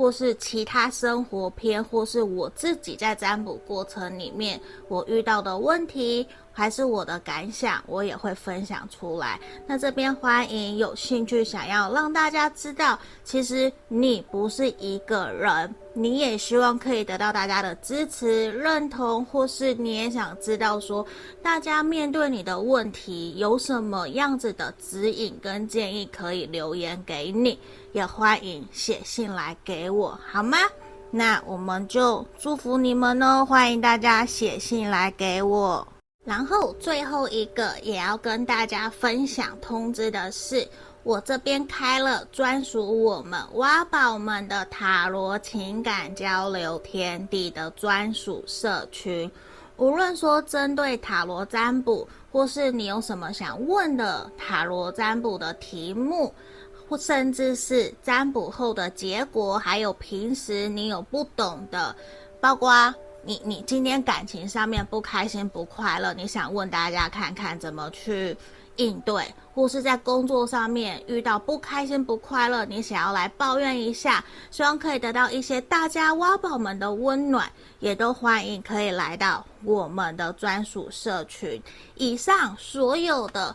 或是其他生活篇，或是我自己在占卜过程里面我遇到的问题。还是我的感想，我也会分享出来。那这边欢迎有兴趣想要让大家知道，其实你不是一个人，你也希望可以得到大家的支持、认同，或是你也想知道说，大家面对你的问题有什么样子的指引跟建议，可以留言给你，也欢迎写信来给我，好吗？那我们就祝福你们哦，欢迎大家写信来给我。然后最后一个也要跟大家分享通知的是，我这边开了专属我们挖宝们的塔罗情感交流天地的专属社群。无论说针对塔罗占卜，或是你有什么想问的塔罗占卜的题目，或甚至是占卜后的结果，还有平时你有不懂的，包括。你你今天感情上面不开心不快乐，你想问大家看看怎么去应对，或是在工作上面遇到不开心不快乐，你想要来抱怨一下，希望可以得到一些大家挖宝们的温暖，也都欢迎可以来到我们的专属社群。以上所有的。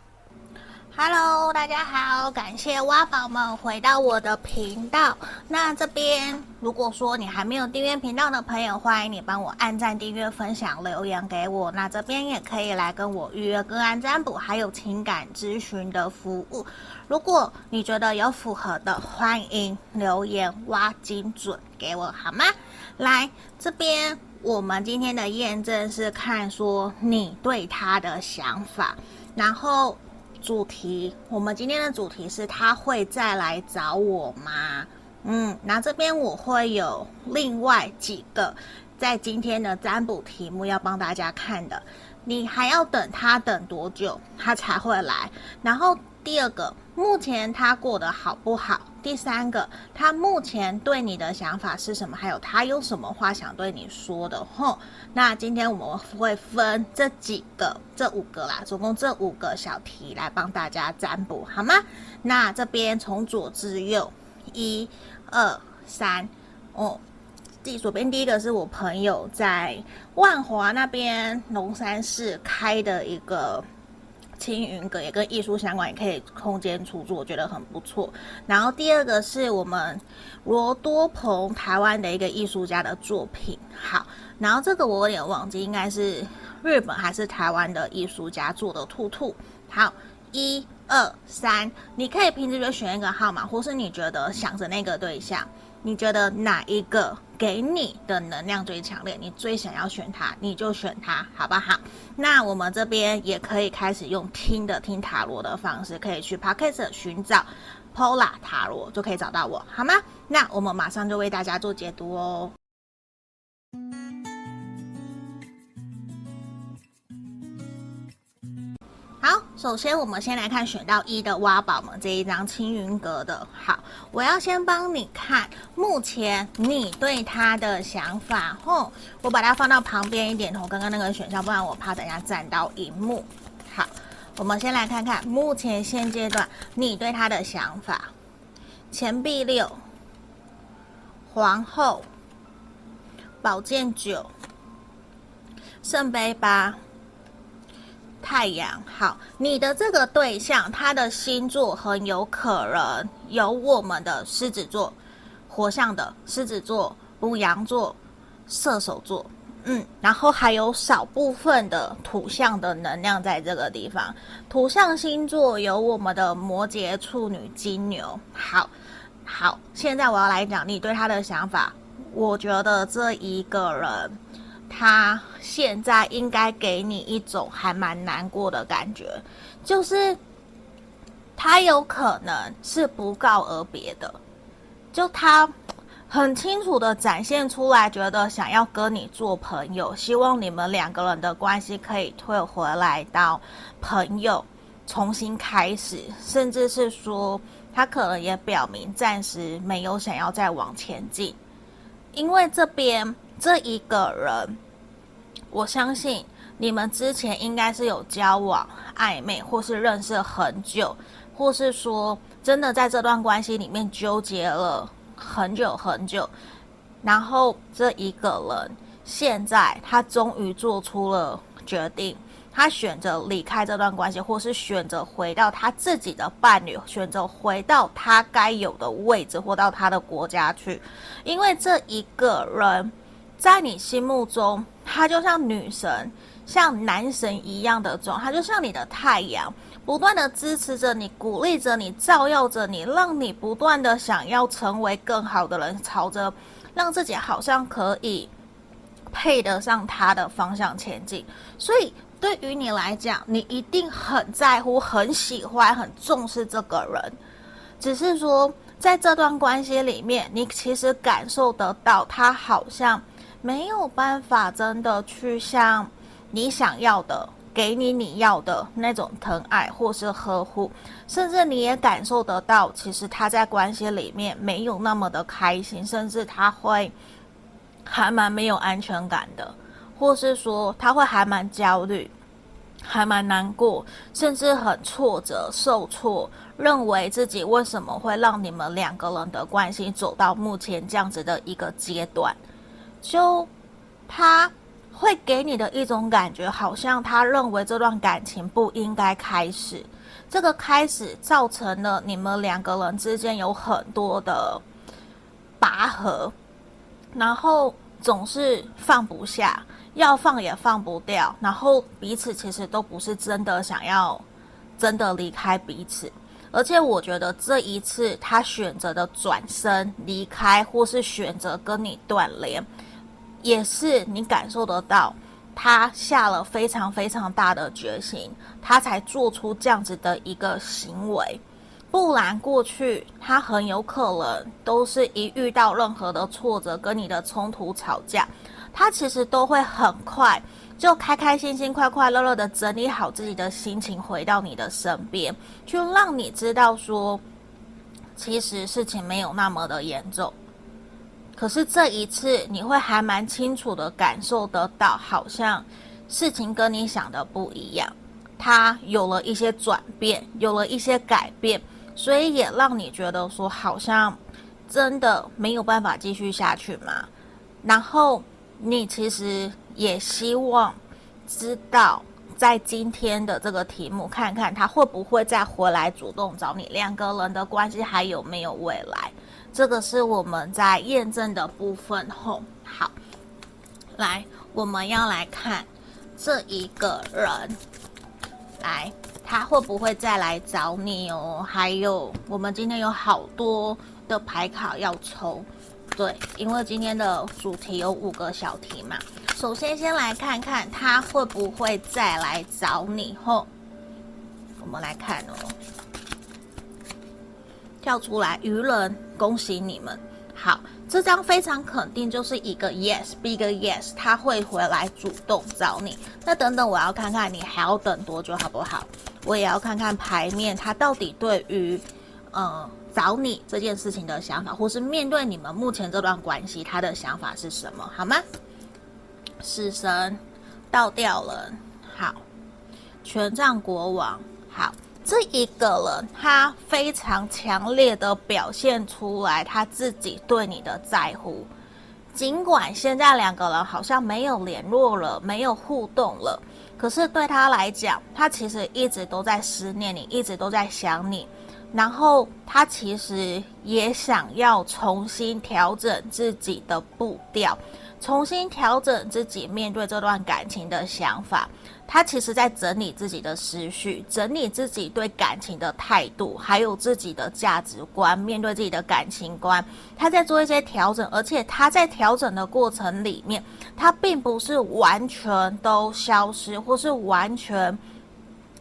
Hello，大家好，感谢挖宝们回到我的频道。那这边如果说你还没有订阅频道的朋友，欢迎你帮我按赞、订阅、分享、留言给我。那这边也可以来跟我预约个案占卜，还有情感咨询的服务。如果你觉得有符合的，欢迎留言挖精准给我，好吗？来这边，我们今天的验证是看说你对他的想法，然后。主题，我们今天的主题是他会再来找我吗？嗯，那这边我会有另外几个在今天的占卜题目要帮大家看的，你还要等他等多久，他才会来？然后。第二个，目前他过得好不好？第三个，他目前对你的想法是什么？还有他有什么话想对你说的？吼，那今天我们会分这几个，这五个啦，总共这五个小题来帮大家占卜，好吗？那这边从左至右，一、二、三，哦，第左边第一个是我朋友在万华那边龙山寺开的一个。青云阁也跟艺术相关，也可以空间出租，我觉得很不错。然后第二个是我们罗多鹏台湾的一个艺术家的作品，好，然后这个我有点忘记，应该是日本还是台湾的艺术家做的兔兔。好，一二三，你可以凭直觉选一个号码，或是你觉得想着那个对象。你觉得哪一个给你的能量最强烈？你最想要选它，你就选它，好不好？那我们这边也可以开始用听的听塔罗的方式，可以去 Podcast 寻找 Pola 塔罗，就可以找到我，好吗？那我们马上就为大家做解读哦。好首先，我们先来看选到一的挖宝们这一张青云阁的。好，我要先帮你看目前你对他的想法。吼，我把它放到旁边一点，从刚刚那个选项，不然我怕等下占到荧幕。好，我们先来看看目前现阶段你对他的想法。钱币六，皇后，宝剑九，圣杯八。太阳好，你的这个对象，他的星座很有可能有我们的狮子座、火象的狮子座、牡羊座、射手座，嗯，然后还有少部分的土象的能量在这个地方。土象星座有我们的摩羯、处女、金牛。好，好，现在我要来讲你对他的想法。我觉得这一个人。他现在应该给你一种还蛮难过的感觉，就是他有可能是不告而别的，就他很清楚的展现出来，觉得想要跟你做朋友，希望你们两个人的关系可以退回来到朋友，重新开始，甚至是说他可能也表明暂时没有想要再往前进，因为这边。这一个人，我相信你们之前应该是有交往、暧昧，或是认识很久，或是说真的在这段关系里面纠结了很久很久。然后这一个人现在他终于做出了决定，他选择离开这段关系，或是选择回到他自己的伴侣，选择回到他该有的位置，或到他的国家去，因为这一个人。在你心目中，他就像女神、像男神一样的状，他就像你的太阳，不断的支持着你、鼓励着你、照耀着你，让你不断的想要成为更好的人，朝着让自己好像可以配得上他的方向前进。所以，对于你来讲，你一定很在乎、很喜欢、很重视这个人，只是说，在这段关系里面，你其实感受得到他好像。没有办法真的去像你想要的，给你你要的那种疼爱或是呵护，甚至你也感受得到，其实他在关系里面没有那么的开心，甚至他会还蛮没有安全感的，或是说他会还蛮焦虑，还蛮难过，甚至很挫折、受挫，认为自己为什么会让你们两个人的关系走到目前这样子的一个阶段。就他会给你的一种感觉，好像他认为这段感情不应该开始。这个开始造成了你们两个人之间有很多的拔河，然后总是放不下，要放也放不掉，然后彼此其实都不是真的想要真的离开彼此。而且我觉得这一次他选择的转身离开，或是选择跟你断联。也是你感受得到，他下了非常非常大的决心，他才做出这样子的一个行为。不然过去他很有可能都是一遇到任何的挫折，跟你的冲突吵架，他其实都会很快就开开心心、快快乐乐的整理好自己的心情，回到你的身边，就让你知道说，其实事情没有那么的严重。可是这一次，你会还蛮清楚的感受得到，好像事情跟你想的不一样，它有了一些转变，有了一些改变，所以也让你觉得说，好像真的没有办法继续下去嘛。然后你其实也希望知道在今天的这个题目，看看他会不会再回来主动找你，两个人的关系还有没有未来？这个是我们在验证的部分。后好，来，我们要来看这一个人，来，他会不会再来找你哦？还有，我们今天有好多的牌卡要抽，对，因为今天的主题有五个小题嘛。首先，先来看看他会不会再来找你。后，我们来看哦，跳出来愚人，恭喜你们。好，这张非常肯定就是一个 yes，big yes，他会回来主动找你。那等等，我要看看你还要等多久，好不好？我也要看看牌面，他到底对于，呃，找你这件事情的想法，或是面对你们目前这段关系，他的想法是什么？好吗？死神，倒吊人，好，权杖国王，这一个人他非常强烈的表现出来他自己对你的在乎，尽管现在两个人好像没有联络了，没有互动了，可是对他来讲，他其实一直都在思念你，一直都在想你，然后他其实也想要重新调整自己的步调。重新调整自己面对这段感情的想法，他其实在整理自己的思绪，整理自己对感情的态度，还有自己的价值观，面对自己的感情观，他在做一些调整，而且他在调整的过程里面，他并不是完全都消失，或是完全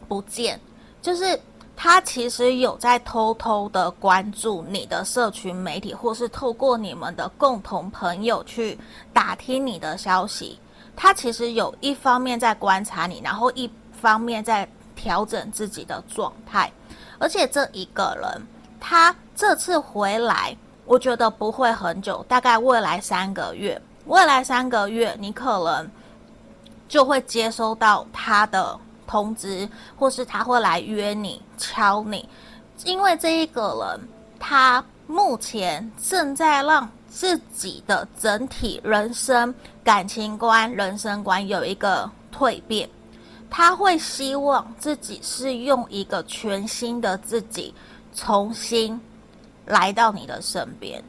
不见，就是。他其实有在偷偷的关注你的社群媒体，或是透过你们的共同朋友去打听你的消息。他其实有一方面在观察你，然后一方面在调整自己的状态。而且这一个人，他这次回来，我觉得不会很久，大概未来三个月。未来三个月，你可能就会接收到他的。通知，或是他会来约你、敲你，因为这一个人，他目前正在让自己的整体人生、感情观、人生观有一个蜕变，他会希望自己是用一个全新的自己重新来到你的身边。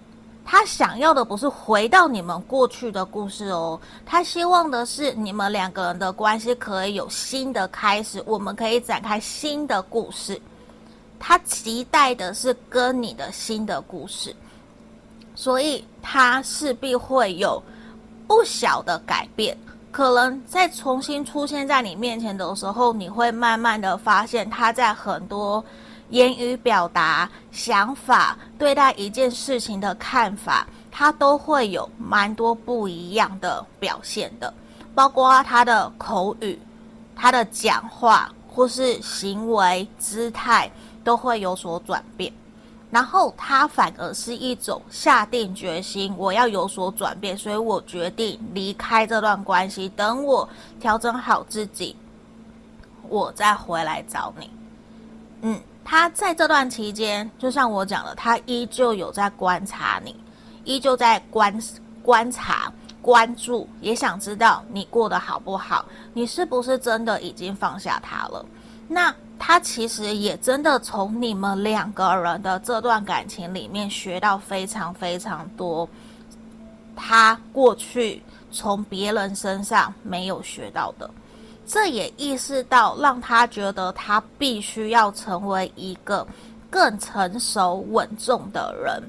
他想要的不是回到你们过去的故事哦，他希望的是你们两个人的关系可以有新的开始，我们可以展开新的故事。他期待的是跟你的新的故事，所以他势必会有不小的改变。可能在重新出现在你面前的时候，你会慢慢的发现他在很多。言语表达、想法、对待一件事情的看法，他都会有蛮多不一样的表现的，包括他的口语、他的讲话或是行为姿态都会有所转变。然后他反而是一种下定决心，我要有所转变，所以我决定离开这段关系，等我调整好自己，我再回来找你。嗯。他在这段期间，就像我讲的，他依旧有在观察你，依旧在观观察、关注，也想知道你过得好不好，你是不是真的已经放下他了？那他其实也真的从你们两个人的这段感情里面学到非常非常多，他过去从别人身上没有学到的。这也意识到，让他觉得他必须要成为一个更成熟稳重的人，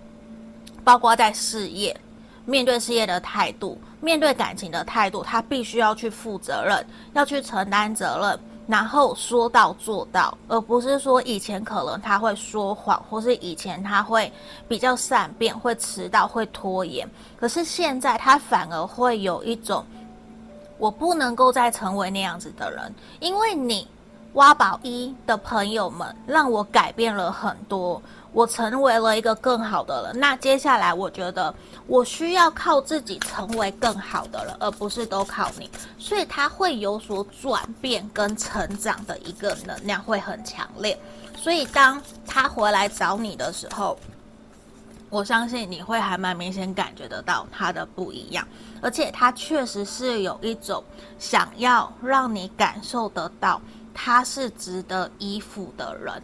包括在事业、面对事业的态度、面对感情的态度，他必须要去负责任，要去承担责任，然后说到做到，而不是说以前可能他会说谎，或是以前他会比较善变、会迟到、会拖延，可是现在他反而会有一种。我不能够再成为那样子的人，因为你挖宝一的朋友们让我改变了很多，我成为了一个更好的人。那接下来，我觉得我需要靠自己成为更好的人，而不是都靠你。所以他会有所转变跟成长的一个能量会很强烈。所以当他回来找你的时候，我相信你会还蛮明显感觉得到他的不一样，而且他确实是有一种想要让你感受得到他是值得依附的人，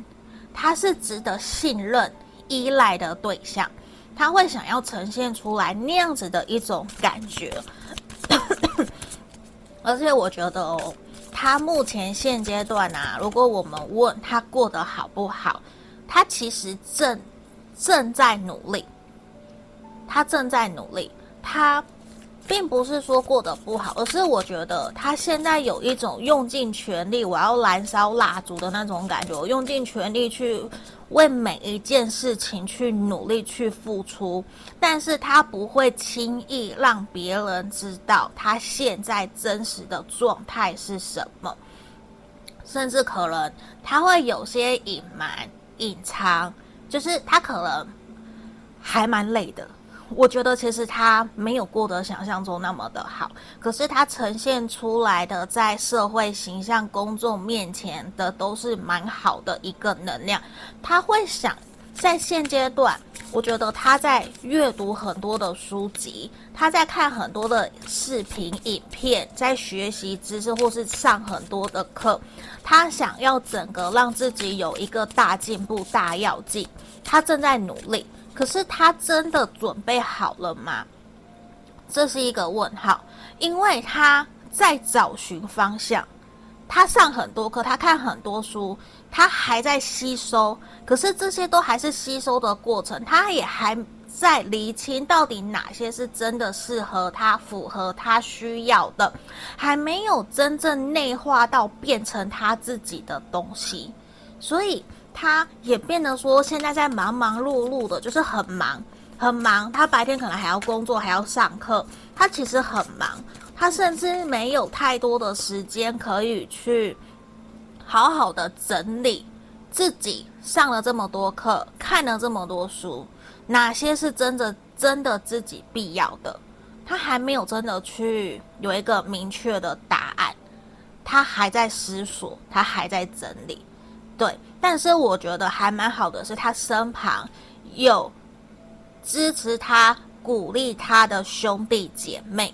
他是值得信任、依赖的对象，他会想要呈现出来那样子的一种感觉。而且我觉得哦，他目前现阶段啊，如果我们问他过得好不好，他其实正。正在努力，他正在努力，他并不是说过得不好，而是我觉得他现在有一种用尽全力，我要燃烧蜡烛的那种感觉，我用尽全力去为每一件事情去努力去付出，但是他不会轻易让别人知道他现在真实的状态是什么，甚至可能他会有些隐瞒、隐藏。就是他可能还蛮累的，我觉得其实他没有过得想象中那么的好，可是他呈现出来的在社会形象公众面前的都是蛮好的一个能量。他会想在现阶段，我觉得他在阅读很多的书籍，他在看很多的视频影片，在学习知识或是上很多的课，他想要整个让自己有一个大进步、大跃进。他正在努力，可是他真的准备好了吗？这是一个问号，因为他在找寻方向，他上很多课，他看很多书，他还在吸收，可是这些都还是吸收的过程，他也还在厘清到底哪些是真的适合他、符合他需要的，还没有真正内化到变成他自己的东西，所以。他也变得说，现在在忙忙碌碌的，就是很忙，很忙。他白天可能还要工作，还要上课，他其实很忙。他甚至没有太多的时间可以去好好的整理自己上了这么多课，看了这么多书，哪些是真的真的自己必要的，他还没有真的去有一个明确的答案。他还在思索，他还在整理。对，但是我觉得还蛮好的是，他身旁有支持他、鼓励他的兄弟姐妹，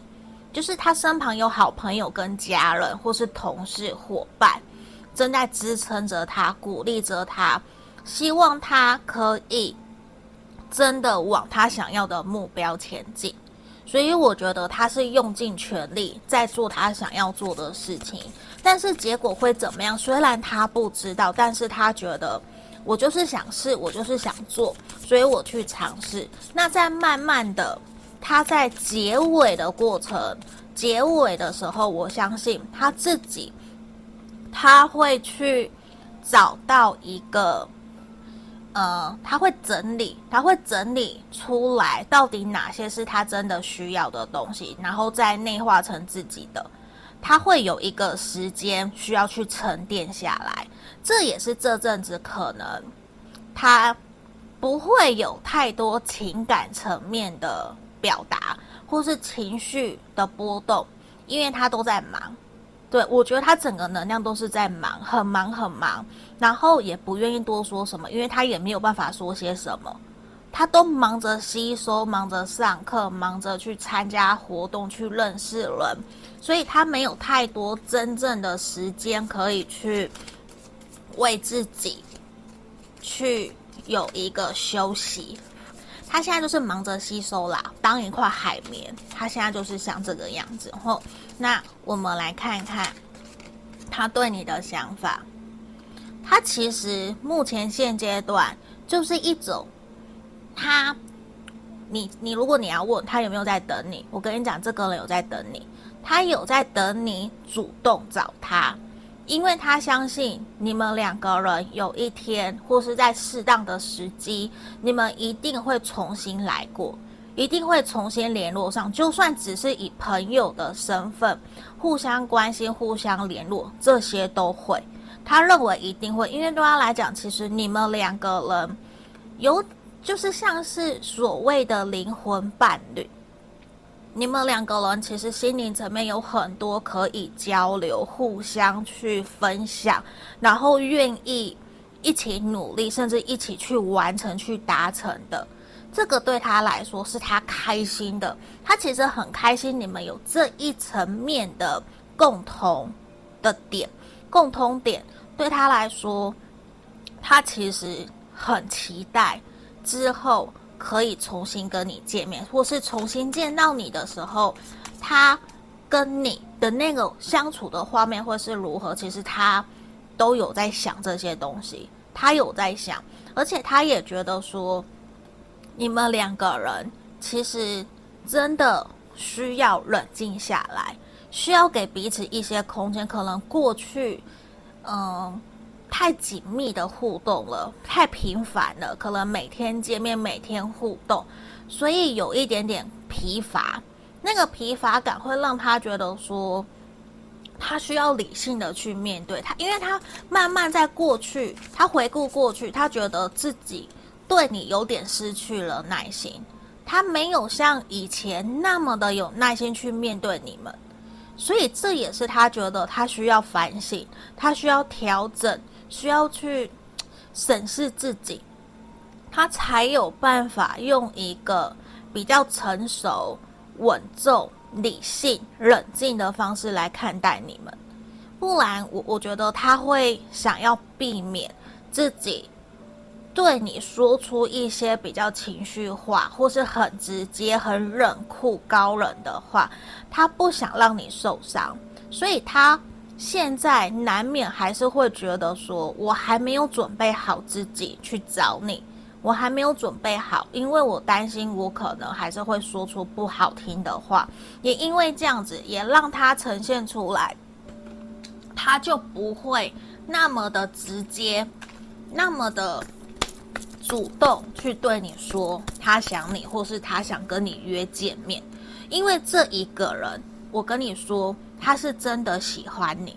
就是他身旁有好朋友跟家人，或是同事伙伴，正在支撑着他、鼓励着他，希望他可以真的往他想要的目标前进。所以我觉得他是用尽全力在做他想要做的事情。但是结果会怎么样？虽然他不知道，但是他觉得我就是想试，我就是想做，所以我去尝试。那在慢慢的，他在结尾的过程，结尾的时候，我相信他自己，他会去找到一个，呃，他会整理，他会整理出来到底哪些是他真的需要的东西，然后再内化成自己的。他会有一个时间需要去沉淀下来，这也是这阵子可能他不会有太多情感层面的表达，或是情绪的波动，因为他都在忙。对，我觉得他整个能量都是在忙，很忙很忙，然后也不愿意多说什么，因为他也没有办法说些什么，他都忙着吸收，忙着上课，忙着去参加活动，去认识人。所以他没有太多真正的时间可以去为自己去有一个休息。他现在就是忙着吸收啦，当一块海绵。他现在就是像这个样子。后，那我们来看一看他对你的想法。他其实目前现阶段就是一种，他，你你如果你要问他有没有在等你，我跟你讲，这个人有在等你。他有在等你主动找他，因为他相信你们两个人有一天或是在适当的时机，你们一定会重新来过，一定会重新联络上，就算只是以朋友的身份互相关心、互相联络，这些都会。他认为一定会，因为对他来讲，其实你们两个人有就是像是所谓的灵魂伴侣。你们两个人其实心灵层面有很多可以交流、互相去分享，然后愿意一起努力，甚至一起去完成、去达成的。这个对他来说是他开心的，他其实很开心你们有这一层面的共同的点，共通点对他来说，他其实很期待之后可以重新跟你见面，或是重新见到你的时候，他跟你的那个相处的画面会是如何？其实他都有在想这些东西，他有在想，而且他也觉得说。你们两个人其实真的需要冷静下来，需要给彼此一些空间。可能过去，嗯，太紧密的互动了，太频繁了，可能每天见面，每天互动，所以有一点点疲乏。那个疲乏感会让他觉得说，他需要理性的去面对他，因为他慢慢在过去，他回顾过去，他觉得自己。对你有点失去了耐心，他没有像以前那么的有耐心去面对你们，所以这也是他觉得他需要反省，他需要调整，需要去审视自己，他才有办法用一个比较成熟、稳重、理性、冷静的方式来看待你们，不然我我觉得他会想要避免自己。对你说出一些比较情绪化，或是很直接、很冷酷、高冷的话，他不想让你受伤，所以他现在难免还是会觉得说，我还没有准备好自己去找你，我还没有准备好，因为我担心我可能还是会说出不好听的话，也因为这样子，也让他呈现出来，他就不会那么的直接，那么的。主动去对你说他想你，或是他想跟你约见面，因为这一个人，我跟你说，他是真的喜欢你，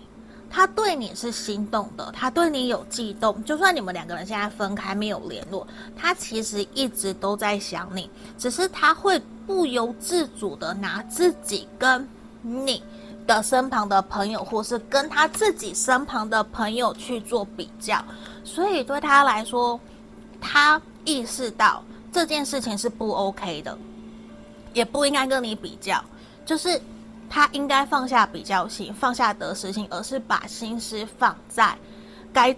他对你是心动的，他对你有悸动。就算你们两个人现在分开没有联络，他其实一直都在想你，只是他会不由自主的拿自己跟你的身旁的朋友，或是跟他自己身旁的朋友去做比较，所以对他来说。他意识到这件事情是不 OK 的，也不应该跟你比较，就是他应该放下比较心，放下得失心，而是把心思放在该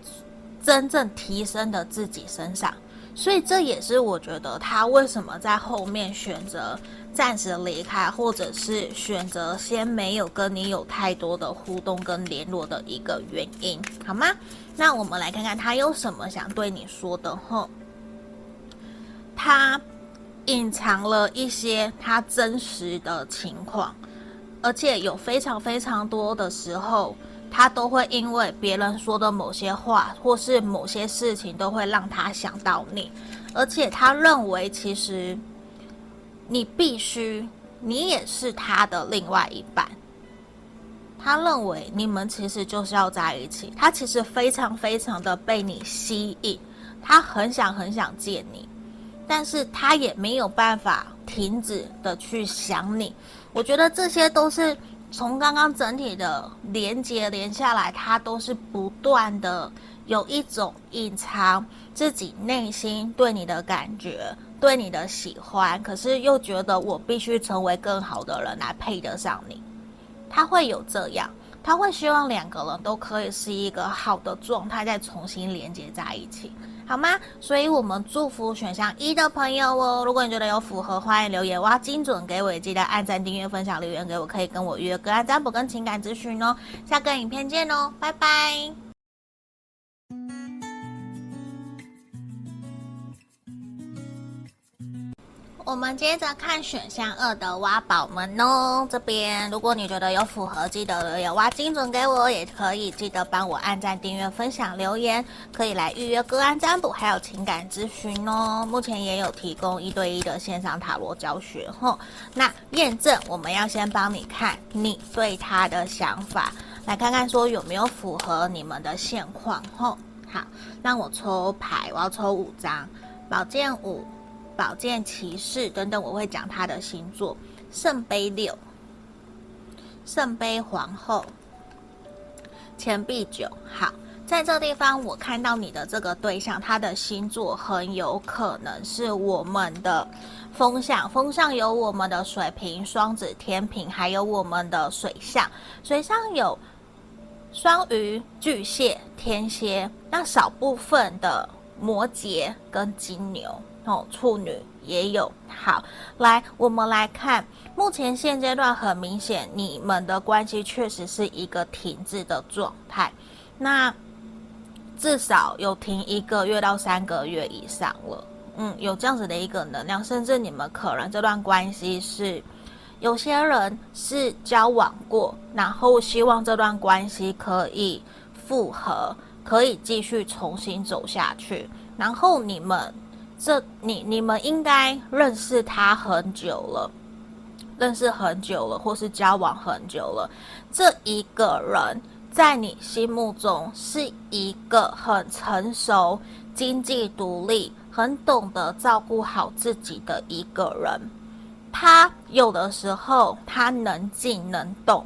真正提升的自己身上。所以这也是我觉得他为什么在后面选择暂时离开，或者是选择先没有跟你有太多的互动跟联络的一个原因，好吗？那我们来看看他有什么想对你说的吼。他隐藏了一些他真实的情况，而且有非常非常多的时候，他都会因为别人说的某些话或是某些事情，都会让他想到你，而且他认为其实你必须，你也是他的另外一半。他认为你们其实就是要在一起，他其实非常非常的被你吸引，他很想很想见你，但是他也没有办法停止的去想你。我觉得这些都是从刚刚整体的连接连下来，他都是不断的有一种隐藏自己内心对你的感觉，对你的喜欢，可是又觉得我必须成为更好的人来配得上你。他会有这样，他会希望两个人都可以是一个好的状态，再重新连接在一起，好吗？所以我们祝福选项一的朋友哦。如果你觉得有符合，欢迎留言我要，精准给我，记得按赞、订阅、分享、留言给我，可以跟我约个案占卜跟情感咨询哦。下个影片见哦，拜拜。我们接着看选项二的挖宝们哦，这边如果你觉得有符合，记得留言挖精准给我，也可以记得帮我按赞、订阅、分享、留言，可以来预约个案占卜，还有情感咨询哦。目前也有提供一对一的线上塔罗教学吼。那验证我们要先帮你看你对他的想法，来看看说有没有符合你们的现况吼。好，让我抽牌，我要抽五张，宝剑五。宝剑骑士等等，我会讲他的星座。圣杯六，圣杯皇后，钱币九。好，在这地方，我看到你的这个对象，他的星座很有可能是我们的风象。风象有我们的水瓶、双子、天秤，还有我们的水象。水象有双鱼、巨蟹、天蝎，那少部分的摩羯跟金牛哦，处女也有。好，来，我们来看，目前现阶段很明显，你们的关系确实是一个停滞的状态。那至少有停一个月到三个月以上了，嗯，有这样子的一个能量，甚至你们可能这段关系是有些人是交往过，然后希望这段关系可以复合，可以继续重新走下去。然后你们这你你们应该认识他很久了，认识很久了，或是交往很久了，这一个人。在你心目中是一个很成熟、经济独立、很懂得照顾好自己的一个人。他有的时候他能静能动，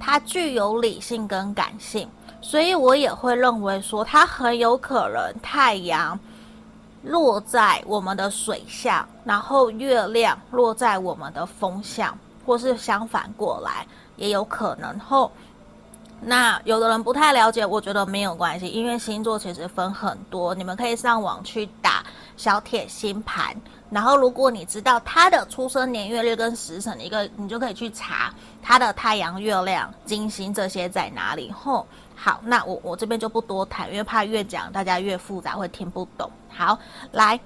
他具有理性跟感性，所以我也会认为说他很有可能太阳落在我们的水象，然后月亮落在我们的风象，或是相反过来也有可能后。那有的人不太了解，我觉得没有关系，因为星座其实分很多，你们可以上网去打小铁星盘，然后如果你知道他的出生年月日跟时辰，一个你就可以去查他的太阳、月亮、金星这些在哪里。吼，好，那我我这边就不多谈，因为怕越讲大家越复杂会听不懂。好，来，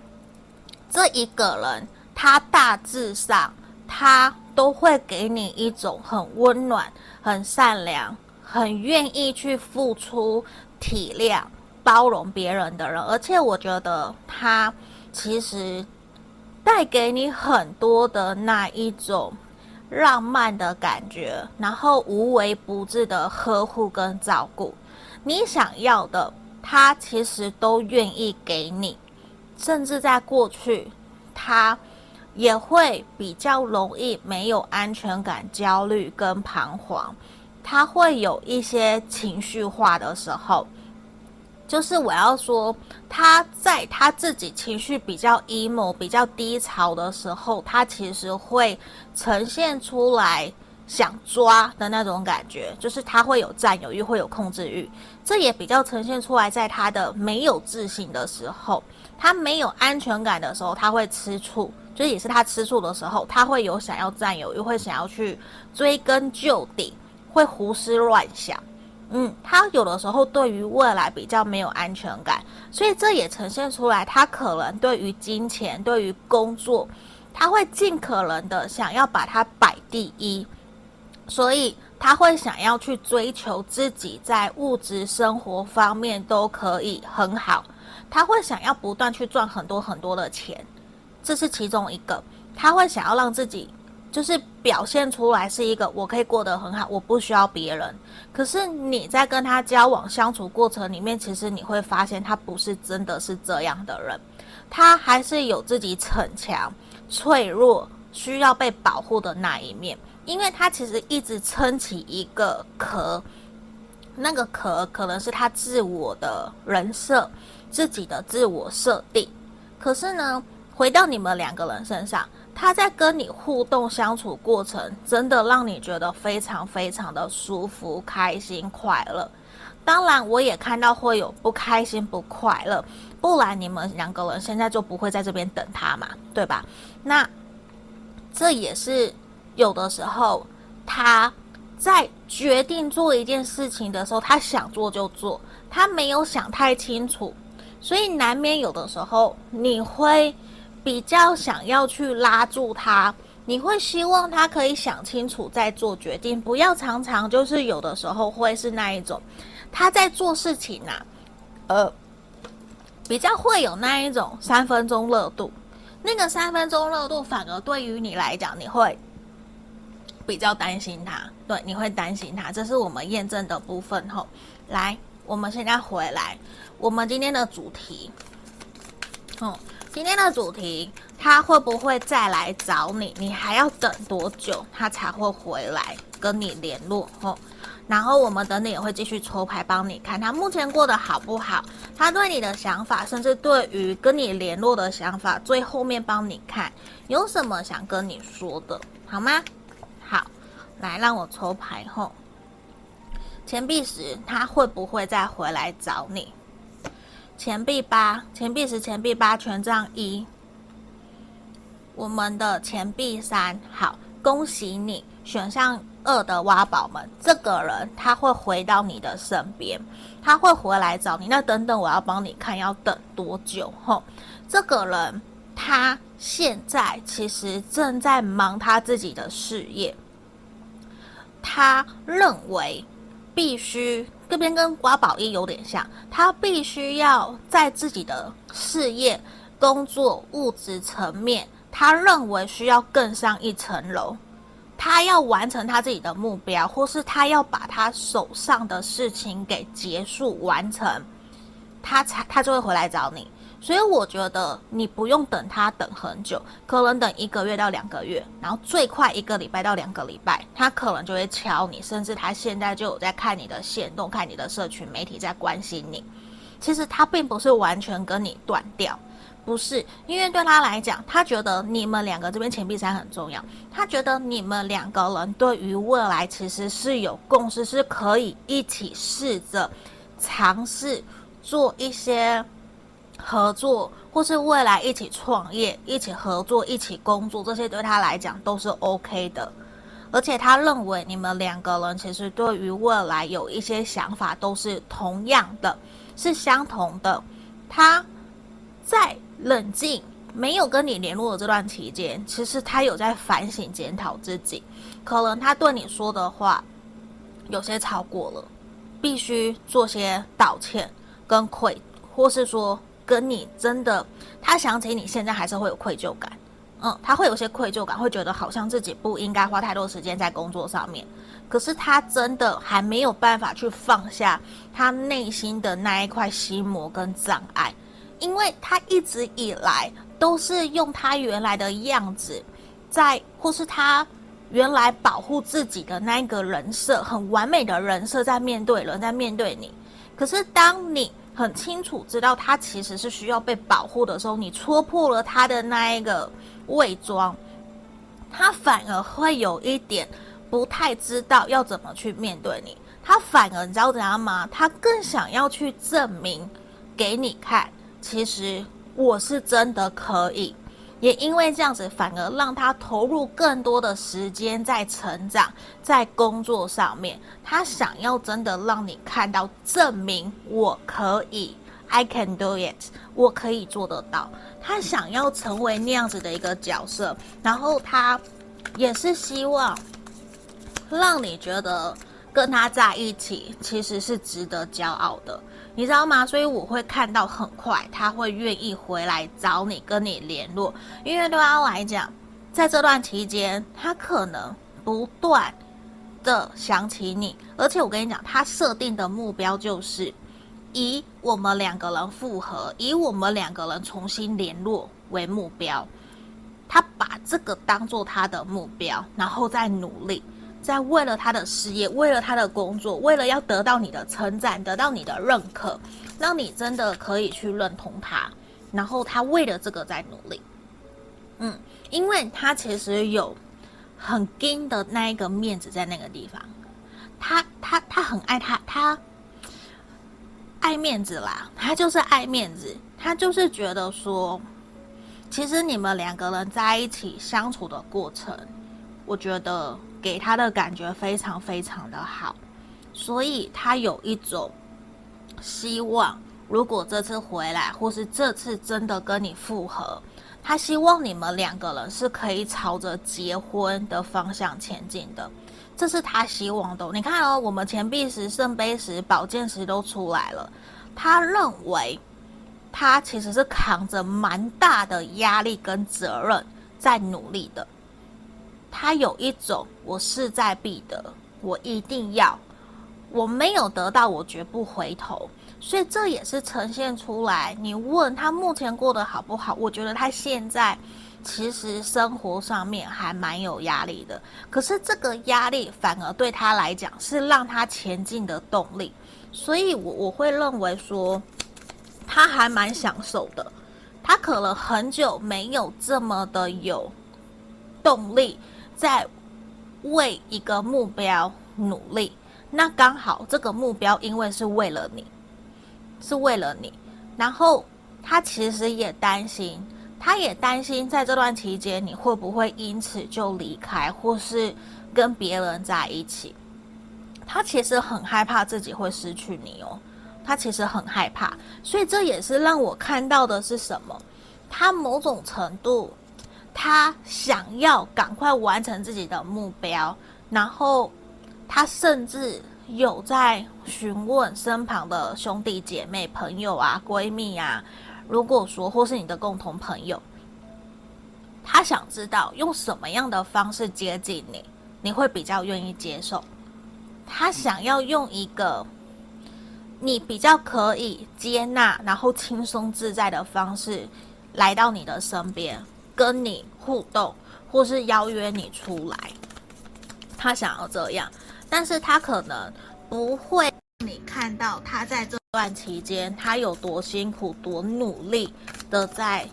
这一个人他大致上他都会给你一种很温暖、很善良。很愿意去付出、体谅、包容别人的人，而且我觉得他其实带给你很多的那一种浪漫的感觉，然后无微不至的呵护跟照顾，你想要的他其实都愿意给你，甚至在过去他也会比较容易没有安全感、焦虑跟彷徨。他会有一些情绪化的时候，就是我要说，他在他自己情绪比较 emo、比较低潮的时候，他其实会呈现出来想抓的那种感觉，就是他会有占有欲，会有控制欲。这也比较呈现出来，在他的没有自信的时候，他没有安全感的时候，他会吃醋，就也是他吃醋的时候，他会有想要占有欲，会想要去追根究底。会胡思乱想，嗯，他有的时候对于未来比较没有安全感，所以这也呈现出来，他可能对于金钱、对于工作，他会尽可能的想要把它摆第一，所以他会想要去追求自己在物质生活方面都可以很好，他会想要不断去赚很多很多的钱，这是其中一个，他会想要让自己。就是表现出来是一个我可以过得很好，我不需要别人。可是你在跟他交往相处过程里面，其实你会发现他不是真的是这样的人，他还是有自己逞强、脆弱、需要被保护的那一面。因为他其实一直撑起一个壳，那个壳可能是他自我的人设、自己的自我设定。可是呢，回到你们两个人身上。他在跟你互动相处过程，真的让你觉得非常非常的舒服、开心、快乐。当然，我也看到会有不开心、不快乐，不然你们两个人现在就不会在这边等他嘛，对吧？那这也是有的时候他在决定做一件事情的时候，他想做就做，他没有想太清楚，所以难免有的时候你会。比较想要去拉住他，你会希望他可以想清楚再做决定，不要常常就是有的时候会是那一种，他在做事情呐、呃，比较会有那一种三分钟热度，那个三分钟热度反而对于你来讲，你会比较担心他，对，你会担心他，这是我们验证的部分吼。来，我们现在回来，我们今天的主题，哦。今天的主题，他会不会再来找你？你还要等多久，他才会回来跟你联络？吼，然后我们等等也会继续抽牌帮你看他目前过得好不好，他对你的想法，甚至对于跟你联络的想法，最后面帮你看有什么想跟你说的，好吗？来让我抽牌后，钱币十他会不会再回来找你？钱币八，钱币十，钱币八，权杖一，我们的钱币三，好，恭喜你选项。二的挖宝们，这个人他会回到你的身边，他会回来找你。那等等，我要帮你看，要等多久？吼，这个人他现在其实正在忙他自己的事业，他认为必须这边跟瓜宝一有点像，他必须要在自己的事业、工作、物质层面，他认为需要更上一层楼。他要完成他自己的目标，或是他要把他手上的事情给结束完成，他才他就会回来找你。所以我觉得你不用等他等很久，可能等一个月到两个月，然后最快一个礼拜到两个礼拜，他可能就会敲你，甚至他现在就有在看你的线动，看你的社群媒体在关心你。其实他并不是完全跟你断掉。不是，因为对他来讲，他觉得你们两个这边钱币三很重要。他觉得你们两个人对于未来其实是有共识，是可以一起试着尝试做一些合作，或是未来一起创业、一起合作、一起工作，这些对他来讲都是 OK 的。而且他认为你们两个人其实对于未来有一些想法都是同样的，是相同的。他在。冷静，没有跟你联络的这段期间，其实他有在反省检讨自己，可能他对你说的话有些超过了，必须做些道歉跟愧，或是说跟你真的，他想起你现在还是会有愧疚感，嗯，他会有些愧疚感，会觉得好像自己不应该花太多时间在工作上面，可是他真的还没有办法去放下他内心的那一块心魔跟障碍。因为他一直以来都是用他原来的样子，在或是他原来保护自己的那一个人设，很完美的人设，在面对人，在面对你。可是当你很清楚知道他其实是需要被保护的时候，你戳破了他的那一个伪装，他反而会有一点不太知道要怎么去面对你。他反而你知道怎样吗？他更想要去证明给你看。其实我是真的可以，也因为这样子，反而让他投入更多的时间在成长，在工作上面。他想要真的让你看到，证明我可以，I can do it，我可以做得到。他想要成为那样子的一个角色，然后他也是希望让你觉得跟他在一起其实是值得骄傲的。你知道吗？所以我会看到很快他会愿意回来找你，跟你联络。因为对他来讲，在这段期间，他可能不断的想起你，而且我跟你讲，他设定的目标就是以我们两个人复合，以我们两个人重新联络为目标。他把这个当做他的目标，然后再努力。在为了他的事业，为了他的工作，为了要得到你的称赞，得到你的认可，让你真的可以去认同他，然后他为了这个在努力。嗯，因为他其实有很硬的那一个面子在那个地方，他他他很爱他，他爱面子啦，他就是爱面子，他就是觉得说，其实你们两个人在一起相处的过程，我觉得。给他的感觉非常非常的好，所以他有一种希望，如果这次回来，或是这次真的跟你复合，他希望你们两个人是可以朝着结婚的方向前进的，这是他希望的。你看哦，我们钱币十、圣杯十、宝剑十都出来了，他认为他其实是扛着蛮大的压力跟责任在努力的。他有一种我势在必得，我一定要，我没有得到，我绝不回头。所以这也是呈现出来。你问他目前过得好不好？我觉得他现在其实生活上面还蛮有压力的。可是这个压力反而对他来讲是让他前进的动力。所以我我会认为说，他还蛮享受的。他可能很久没有这么的有动力，在为一个目标努力。那刚好这个目标，因为是为了你。是为了你，然后他其实也担心，他也担心在这段期间你会不会因此就离开，或是跟别人在一起。他其实很害怕自己会失去你哦，他其实很害怕，所以这也是让我看到的是什么？他某种程度，他想要赶快完成自己的目标，然后他甚至。有在询问身旁的兄弟姐妹、朋友啊、闺蜜啊，如果说或是你的共同朋友，他想知道用什么样的方式接近你，你会比较愿意接受。他想要用一个你比较可以接纳，然后轻松自在的方式来到你的身边，跟你互动，或是邀约你出来。他想要这样。但是他可能不会你看到他在这段期间他有多辛苦、多努力的在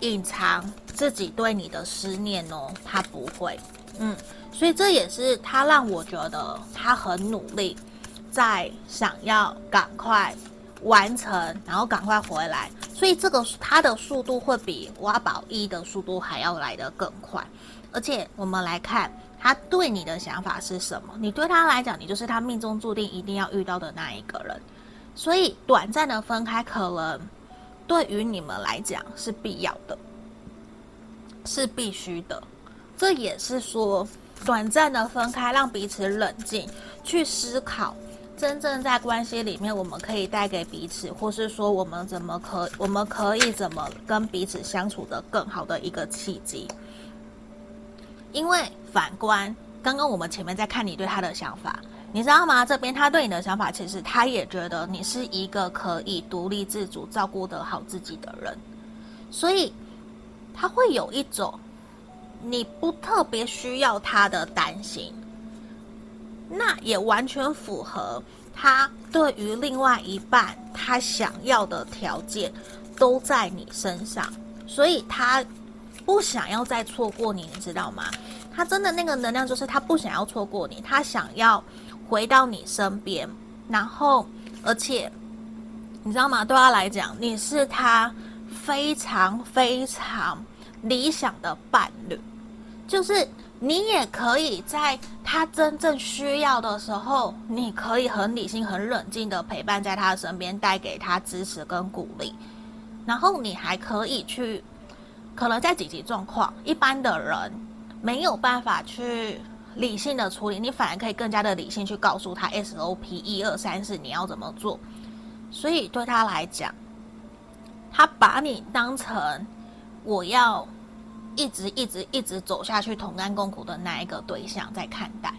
隐藏自己对你的思念哦，他不会，嗯，所以这也是他让我觉得他很努力，在想要赶快完成，然后赶快回来，所以这个他的速度会比挖宝一的速度还要来得更快，而且我们来看。他对你的想法是什么？你对他来讲，你就是他命中注定一定要遇到的那一个人。所以短暂的分开，可能对于你们来讲是必要的，是必须的。这也是说，短暂的分开，让彼此冷静，去思考真正在关系里面，我们可以带给彼此，或是说我们怎么可，我们可以怎么跟彼此相处的更好的一个契机。因为反观刚刚我们前面在看你对他的想法，你知道吗？这边他对你的想法，其实他也觉得你是一个可以独立自主、照顾得好自己的人，所以他会有一种你不特别需要他的担心。那也完全符合他对于另外一半他想要的条件都在你身上，所以他。不想要再错过你，你知道吗？他真的那个能量就是他不想要错过你，他想要回到你身边，然后而且你知道吗？对他来讲，你是他非常非常理想的伴侣，就是你也可以在他真正需要的时候，你可以很理性、很冷静的陪伴在他身边，带给他支持跟鼓励，然后你还可以去。可能在紧急状况，一般的人没有办法去理性的处理，你反而可以更加的理性去告诉他 SOP 一二三四你要怎么做。所以对他来讲，他把你当成我要一直一直一直走下去同甘共苦的那一个对象在看待。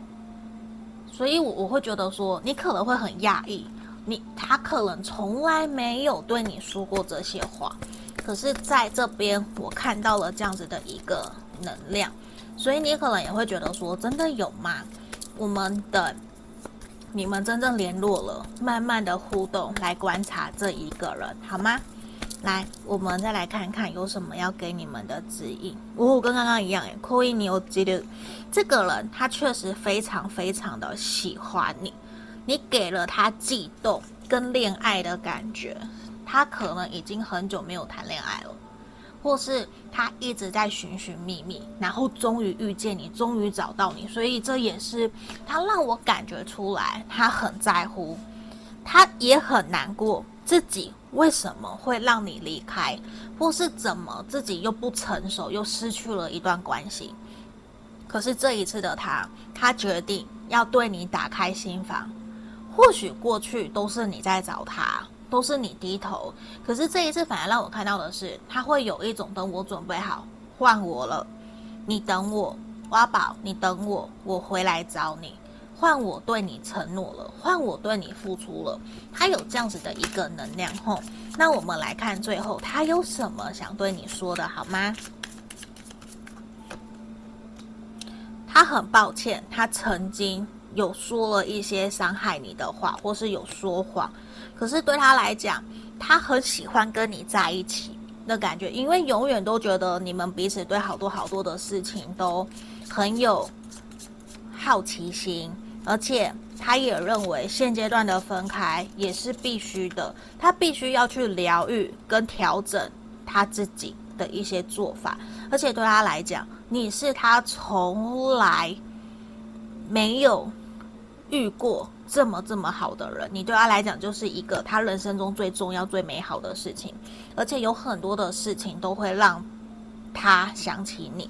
所以我我会觉得说，你可能会很讶异，你他可能从来没有对你说过这些话。可是在这边，我看到了这样子的一个能量，所以你可能也会觉得说，真的有吗？我们等你们真正联络了，慢慢的互动来观察这一个人，好吗？来，我们再来看看有什么要给你们的指引。哦，跟刚刚一样，哎，扣一，你有记得这个人，他确实非常非常的喜欢你，你给了他悸动跟恋爱的感觉。他可能已经很久没有谈恋爱了，或是他一直在寻寻觅觅，然后终于遇见你，终于找到你，所以这也是他让我感觉出来，他很在乎，他也很难过，自己为什么会让你离开，或是怎么自己又不成熟，又失去了一段关系。可是这一次的他，他决定要对你打开心房，或许过去都是你在找他。都是你低头，可是这一次反而让我看到的是，他会有一种等我准备好换我了，你等我，挖宝，你等我，我回来找你，换我对你承诺了，换我对你付出了，他有这样子的一个能量吼。那我们来看最后他有什么想对你说的，好吗？他很抱歉，他曾经有说了一些伤害你的话，或是有说谎。可是对他来讲，他很喜欢跟你在一起的感觉，因为永远都觉得你们彼此对好多好多的事情都很有好奇心。而且他也认为现阶段的分开也是必须的，他必须要去疗愈跟调整他自己的一些做法。而且对他来讲，你是他从来没有遇过这么这么好的人，你对他来讲就是一个他人生中最重要、最美好的事情。而且有很多的事情都会让他想起你，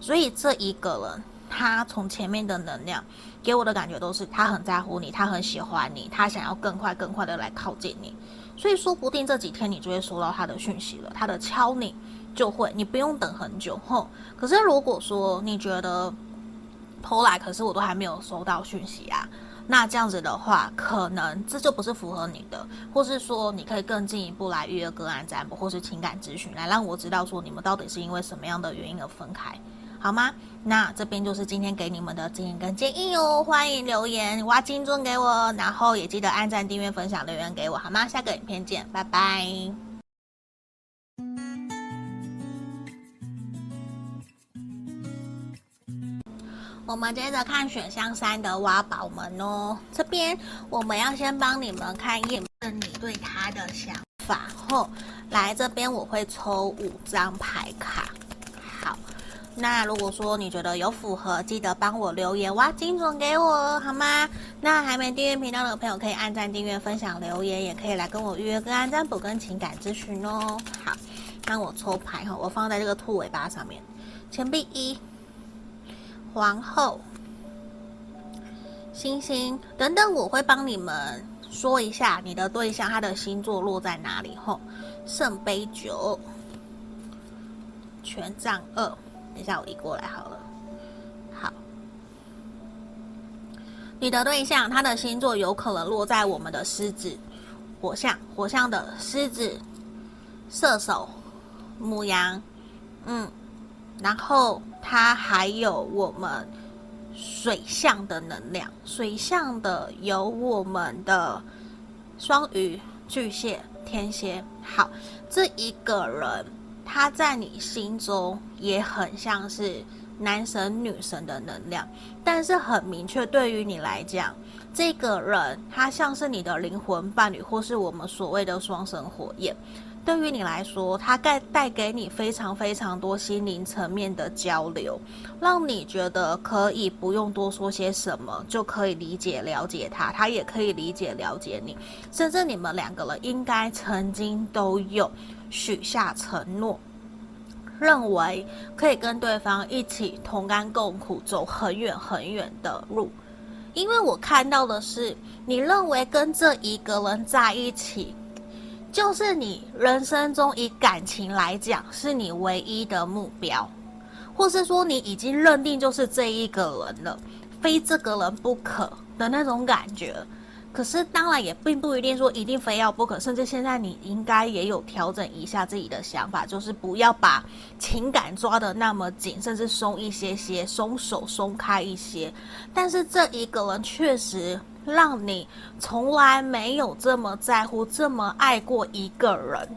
所以这一个人，他从前面的能量。给我的感觉都是他很在乎你，他很喜欢你，他想要更快更快的来靠近你，所以说不定这几天你就会收到他的讯息了，他的敲你就会，你不用等很久吼。可是如果说你觉得偷来，可是我都还没有收到讯息啊，那这样子的话，可能这就不是符合你的，或是说你可以更进一步来预约个案占卜，或是情感咨询，来让我知道说你们到底是因为什么样的原因而分开。好吗？那这边就是今天给你们的指引跟建议哦。欢迎留言挖金砖给我，然后也记得按赞、订阅、分享、留言给我，好吗？下个影片见，拜拜。我们接着看选项三的挖宝们哦。这边我们要先帮你们看验证你对他的想法后，来这边我会抽五张牌卡。好那如果说你觉得有符合，记得帮我留言挖金砖给我，好吗？那还没订阅频道的朋友可以按赞、订阅、分享、留言，也可以来跟我预约个案占卜跟情感咨询哦。好，那我抽牌哈，我放在这个兔尾巴上面，钱币一、皇后、星星等等，我会帮你们说一下你的对象他的星座落在哪里吼。圣杯九、权杖二。等一下，我移过来好了。好，你的对象他的星座有可能落在我们的狮子、火象、火象的狮子、射手、母羊，嗯，然后他还有我们水象的能量，水象的有我们的双鱼、巨蟹、天蝎。好，这一个人。他在你心中也很像是男神女神的能量，但是很明确，对于你来讲，这个人他像是你的灵魂伴侣，或是我们所谓的双生火焰。对于你来说，他带带给你非常非常多心灵层面的交流，让你觉得可以不用多说些什么，就可以理解了解他，他也可以理解了解你，甚至你们两个人应该曾经都有许下承诺，认为可以跟对方一起同甘共苦，走很远很远的路。因为我看到的是，你认为跟这一个人在一起。就是你人生中以感情来讲，是你唯一的目标，或是说你已经认定就是这一个人了，非这个人不可的那种感觉。可是当然也并不一定说一定非要不可，甚至现在你应该也有调整一下自己的想法，就是不要把情感抓得那么紧，甚至松一些些，松手松开一些。但是这一个人确实。让你从来没有这么在乎、这么爱过一个人，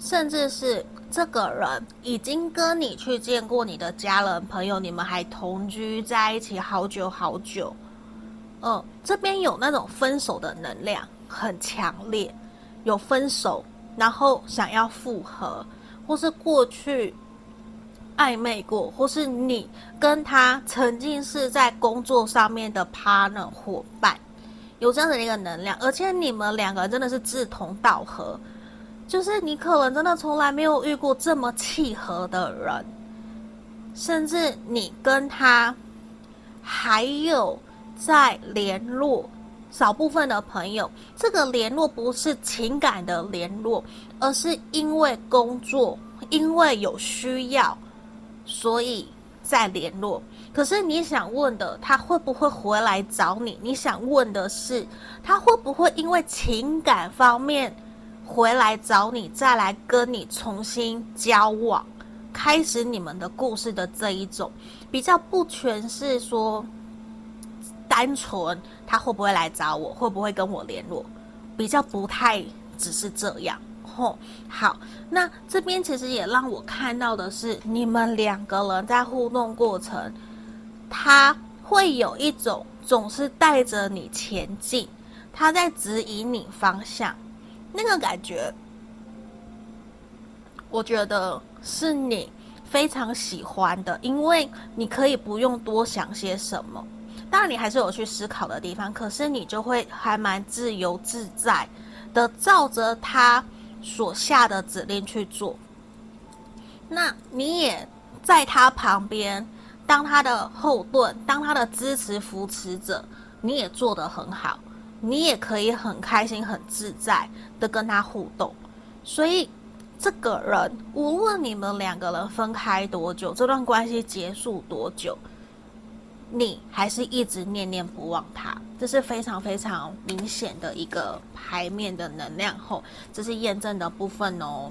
甚至是这个人已经跟你去见过你的家人朋友，你们还同居在一起好久好久。嗯，这边有那种分手的能量很强烈，有分手，然后想要复合，或是过去。暧昧过，或是你跟他曾经是在工作上面的 partner 伙伴，有这样的一个能量，而且你们两个真的是志同道合，就是你可能真的从来没有遇过这么契合的人，甚至你跟他还有在联络，少部分的朋友，这个联络不是情感的联络，而是因为工作，因为有需要。所以，再联络，可是你想问的，他会不会回来找你？你想问的是，他会不会因为情感方面回来找你，再来跟你重新交往，开始你们的故事的这一种，比较不全是说单纯他会不会来找我，会不会跟我联络，比较不太只是这样。吼，好，那这边其实也让我看到的是，你们两个人在互动过程。他会有一种总是带着你前进，他在指引你方向，那个感觉，我觉得是你非常喜欢的，因为你可以不用多想些什么，当然你还是有去思考的地方，可是你就会还蛮自由自在的照着他所下的指令去做，那你也在他旁边。当他的后盾，当他的支持扶持者，你也做得很好，你也可以很开心、很自在的跟他互动。所以，这个人无论你们两个人分开多久，这段关系结束多久，你还是一直念念不忘他，这是非常非常明显的一个牌面的能量后，这是验证的部分哦。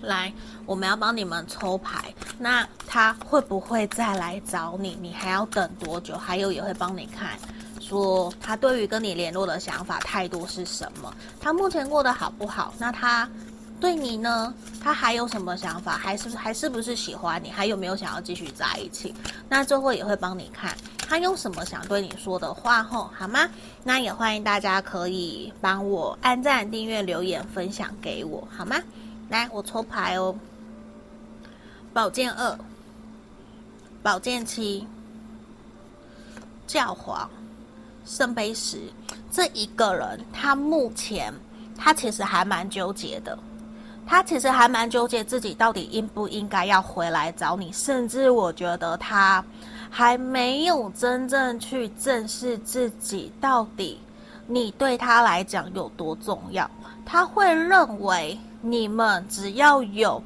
来，我们要帮你们抽牌。那他会不会再来找你？你还要等多久？还有也会帮你看，说他对于跟你联络的想法、态度是什么？他目前过得好不好？那他对你呢？他还有什么想法？还是还是不是喜欢你？还有没有想要继续在一起？那最后也会帮你看，他有什么想对你说的话？吼，好吗？那也欢迎大家可以帮我按赞、订阅、留言、分享给我，好吗？来，我抽牌哦。宝剑二、宝剑七、教皇、圣杯十。这一个人，他目前他其实还蛮纠结的。他其实还蛮纠结自己到底应不应该要回来找你，甚至我觉得他还没有真正去正视自己到底你对他来讲有多重要。他会认为。你们只要有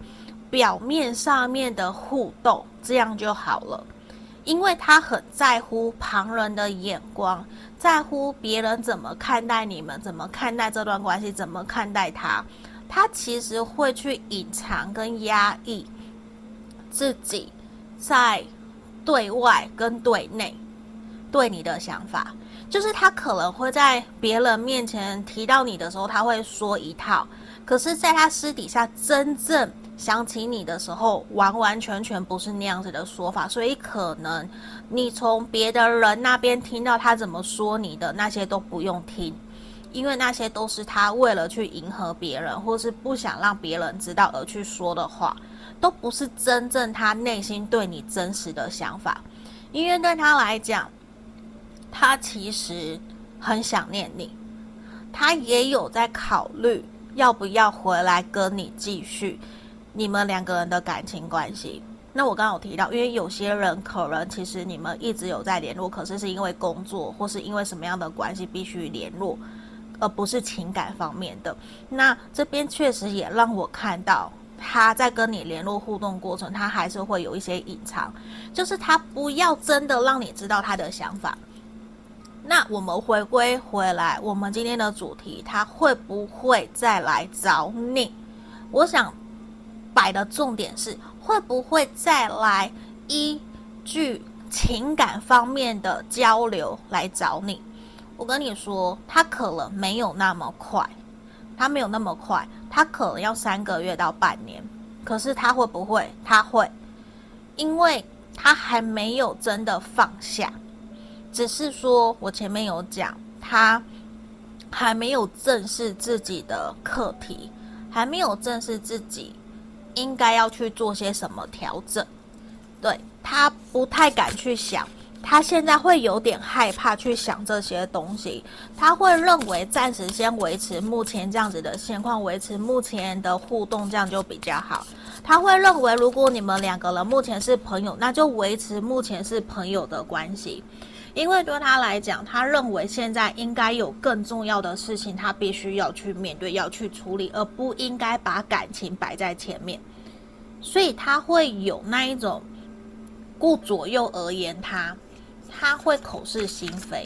表面上面的互动，这样就好了。因为他很在乎旁人的眼光，在乎别人怎么看待你们，怎么看待这段关系，怎么看待他。他其实会去隐藏跟压抑自己在对外跟对内对你的想法。就是他可能会在别人面前提到你的时候，他会说一套。可是，在他私底下真正想起你的时候，完完全全不是那样子的说法。所以，可能你从别的人那边听到他怎么说你的那些都不用听，因为那些都是他为了去迎合别人，或是不想让别人知道而去说的话，都不是真正他内心对你真实的想法。因为对他来讲，他其实很想念你，他也有在考虑。要不要回来跟你继续你们两个人的感情关系？那我刚刚有提到，因为有些人可能其实你们一直有在联络，可是是因为工作或是因为什么样的关系必须联络，而不是情感方面的。那这边确实也让我看到他在跟你联络互动过程，他还是会有一些隐藏，就是他不要真的让你知道他的想法。那我们回归回来，我们今天的主题，他会不会再来找你？我想摆的重点是，会不会再来依据情感方面的交流来找你？我跟你说，他可能没有那么快，他没有那么快，他可能要三个月到半年。可是他会不会？他会，因为他还没有真的放下。只是说，我前面有讲，他还没有正视自己的课题，还没有正视自己应该要去做些什么调整。对，他不太敢去想，他现在会有点害怕去想这些东西。他会认为暂时先维持目前这样子的现况，维持目前的互动，这样就比较好。他会认为，如果你们两个人目前是朋友，那就维持目前是朋友的关系。因为对他来讲，他认为现在应该有更重要的事情，他必须要去面对、要去处理，而不应该把感情摆在前面。所以他会有那一种顾左右而言他，他会口是心非。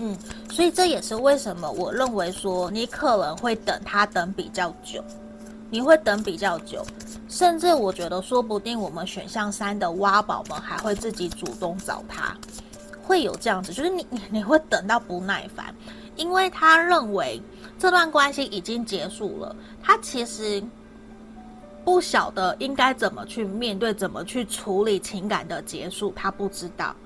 嗯，所以这也是为什么我认为说你可能会等他等比较久，你会等比较久，甚至我觉得说不定我们选项三的挖宝们还会自己主动找他，会有这样子，就是你你你会等到不耐烦，因为他认为这段关系已经结束了，他其实不晓得应该怎么去面对，怎么去处理情感的结束，他不知道，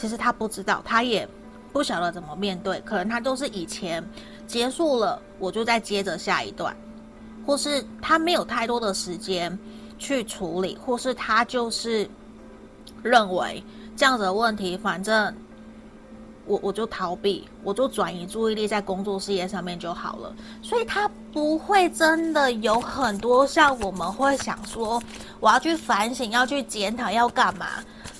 其实他不知道，他也。不晓得怎么面对，可能他都是以前结束了，我就再接着下一段，或是他没有太多的时间去处理，或是他就是认为这样子的问题，反正我我就逃避，我就转移注意力在工作事业上面就好了，所以他不会真的有很多像我们会想说，我要去反省，要去检讨，要干嘛。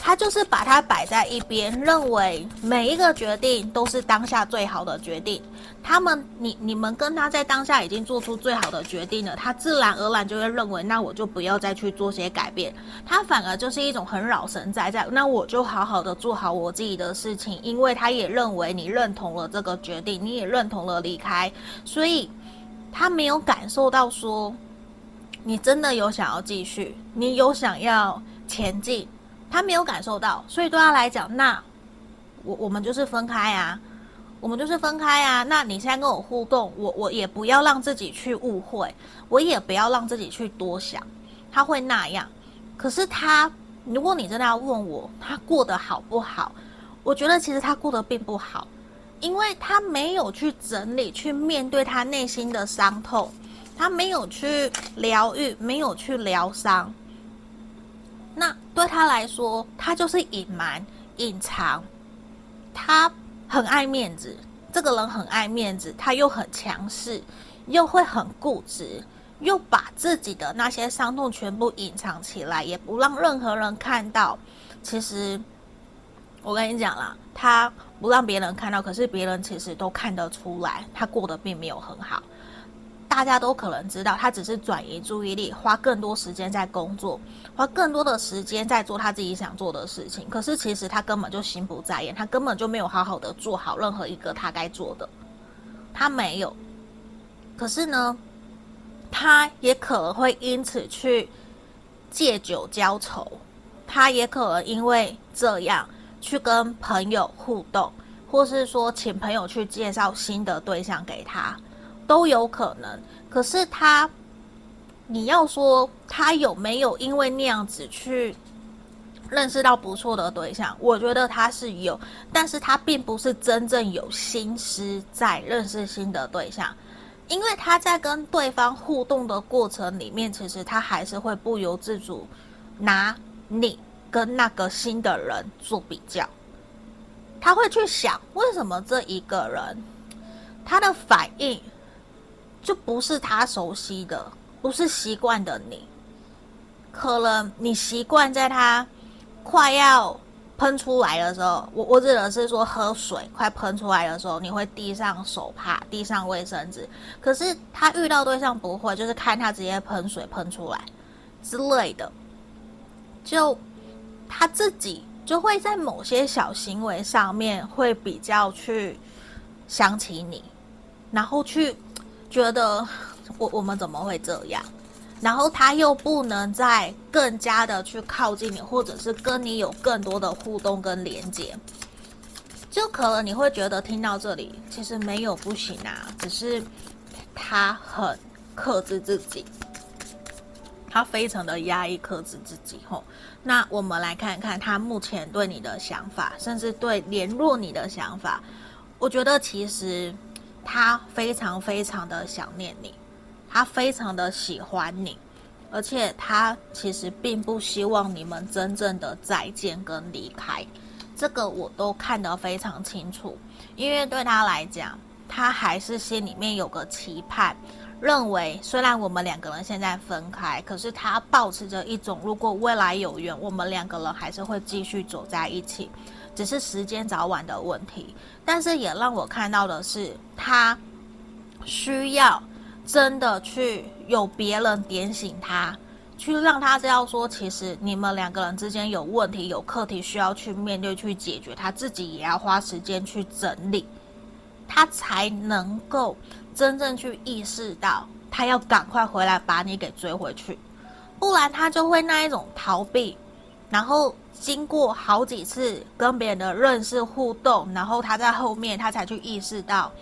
他就是把它摆在一边，认为每一个决定都是当下最好的决定。他们，你你们跟他在当下已经做出最好的决定了，他自然而然就会认为，那我就不要再去做些改变。他反而就是一种很老神在在，那我就好好的做好我自己的事情，因为他也认为你认同了这个决定，你也认同了离开，所以他没有感受到说你真的有想要继续，你有想要前进。他没有感受到，所以对他来讲，那我我们就是分开啊，我们就是分开啊。那你现在跟我互动，我我也不要让自己去误会，我也不要让自己去多想，他会那样。可是他，如果你真的要问我，他过得好不好？我觉得其实他过得并不好，因为他没有去整理、去面对他内心的伤痛，他没有去疗愈，没有去疗伤。那对他来说，他就是隐瞒、隐藏。他很爱面子，这个人很爱面子，他又很强势，又会很固执，又把自己的那些伤痛全部隐藏起来，也不让任何人看到。其实，我跟你讲啦，他不让别人看到，可是别人其实都看得出来，他过得并没有很好。大家都可能知道，他只是转移注意力，花更多时间在工作，花更多的时间在做他自己想做的事情。可是其实他根本就心不在焉，他根本就没有好好的做好任何一个他该做的，他没有。可是呢，他也可能会因此去借酒浇愁，他也可能因为这样去跟朋友互动，或是说请朋友去介绍新的对象给他。都有可能，可是他，你要说他有没有因为那样子去认识到不错的对象？我觉得他是有，但是他并不是真正有心思在认识新的对象，因为他在跟对方互动的过程里面，其实他还是会不由自主拿你跟那个新的人做比较，他会去想为什么这一个人他的反应。就不是他熟悉的，不是习惯的你，可能你习惯在他快要喷出来的时候，我我指的是说喝水快喷出来的时候，你会递上手帕，递上卫生纸。可是他遇到对象不会，就是看他直接喷水喷出来之类的，就他自己就会在某些小行为上面会比较去想起你，然后去。觉得我我们怎么会这样？然后他又不能再更加的去靠近你，或者是跟你有更多的互动跟连接，就可能你会觉得听到这里其实没有不行啊，只是他很克制自己，他非常的压抑克制自己。吼，那我们来看看他目前对你的想法，甚至对联络你的想法，我觉得其实。他非常非常的想念你，他非常的喜欢你，而且他其实并不希望你们真正的再见跟离开，这个我都看得非常清楚。因为对他来讲，他还是心里面有个期盼，认为虽然我们两个人现在分开，可是他保持着一种如果未来有缘，我们两个人还是会继续走在一起。只是时间早晚的问题，但是也让我看到的是，他需要真的去有别人点醒他，去让他知道说，其实你们两个人之间有问题、有课题需要去面对、去解决，他自己也要花时间去整理，他才能够真正去意识到，他要赶快回来把你给追回去，不然他就会那一种逃避，然后经过好几次跟别人的认识互动，然后他在后面他才去意识到，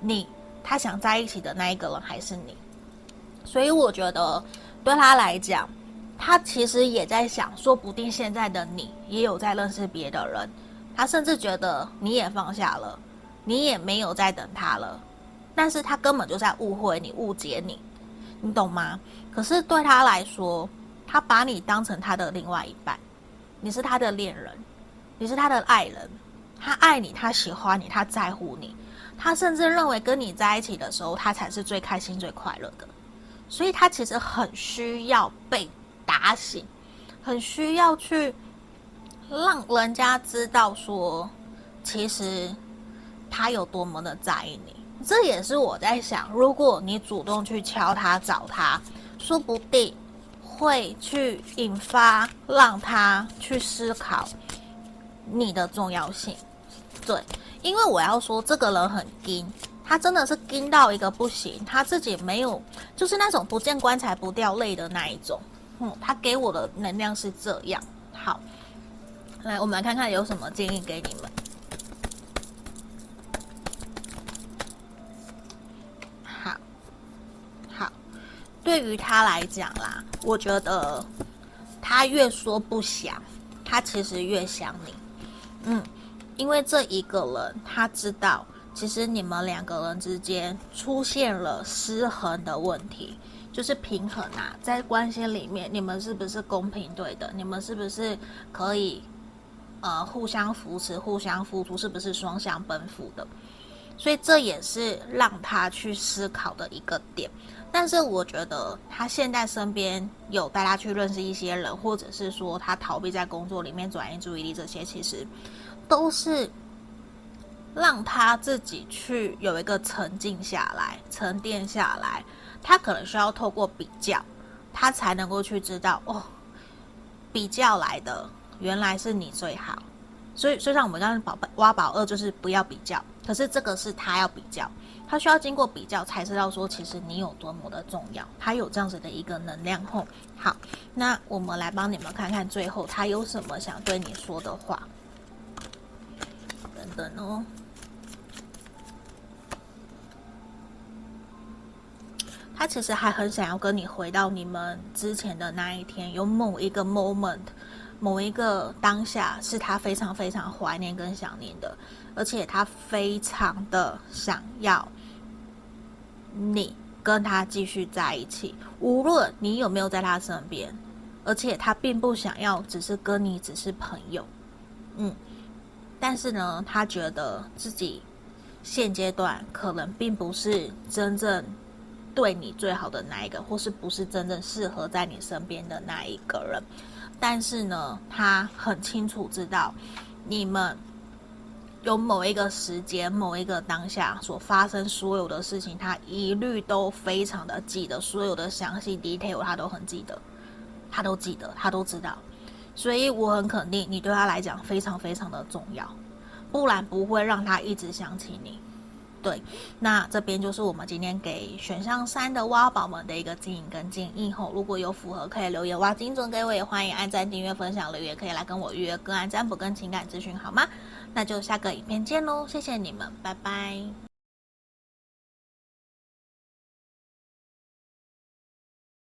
你他想在一起的那一个人还是你，所以我觉得。对他来讲，他其实也在想，说不定现在的你也有在认识别的人，他甚至觉得你也放下了，你也没有在等他了，但是他根本就在误会你、误解你，你懂吗？可是对他来说，他把你当成他的另外一半，你是他的恋人，你是他的爱人，他爱你，他喜欢你，他在乎你，他甚至认为跟你在一起的时候，他才是最开心、最快乐的。所以他其实很需要被打醒，很需要去让人家知道说，其实他有多么的在意你。这也是我在想，如果你主动去敲他找他，说不定会去引发让他去思考你的重要性。对，因为我要说这个人很硬。他真的是惊到一个不行，他自己没有，就是那种不见棺材不掉泪的那一种。嗯，他给我的能量是这样。好，来，我们来看看有什么建议给你们。对于他来讲啦，我觉得他越说不想，他其实越想你。嗯，因为这一个人他知道。其实你们两个人之间出现了失衡的问题，就是平衡啊，在关系里面，你们是不是公平对的？你们是不是可以呃互相扶持、互相付出？是不是双向奔赴的？所以这也是让他去思考的一个点。但是我觉得他现在身边有带他去认识一些人，或者是说他逃避在工作里面转移注意力，这些其实都是。让他自己去有一个沉静下来、沉淀下来，他可能需要透过比较，他才能够去知道哦，比较来的原来是你最好。所以，虽然我们刚刚宝贝挖宝二就是不要比较，可是这个是他要比较，他需要经过比较才知道说，其实你有多么的重要。他有这样子的一个能量后，好，那我们来帮你们看看最后他有什么想对你说的话。等等哦。他其实还很想要跟你回到你们之前的那一天，有某一个 moment，某一个当下是他非常非常怀念跟想念的，而且他非常的想要你跟他继续在一起，无论你有没有在他身边，而且他并不想要只是跟你只是朋友，嗯，但是呢，他觉得自己现阶段可能并不是真正。对你最好的那一个，或是不是真正适合在你身边的那一个人，但是呢，他很清楚知道，你们有某一个时间、某一个当下所发生所有的事情，他一律都非常的记得，所有的详细 detail 他都很记得，他都记得，他都知道，所以我很肯定，你对他来讲非常非常的重要，不然不会让他一直想起你。对，那这边就是我们今天给选项三的挖宝们的一个建议跟建议后，如果有符合可以留言挖精准给我，也欢迎按赞、订阅、分享、留言，可以来跟我预约个案占卜跟情感咨询，好吗？那就下个影片见喽，谢谢你们，拜拜。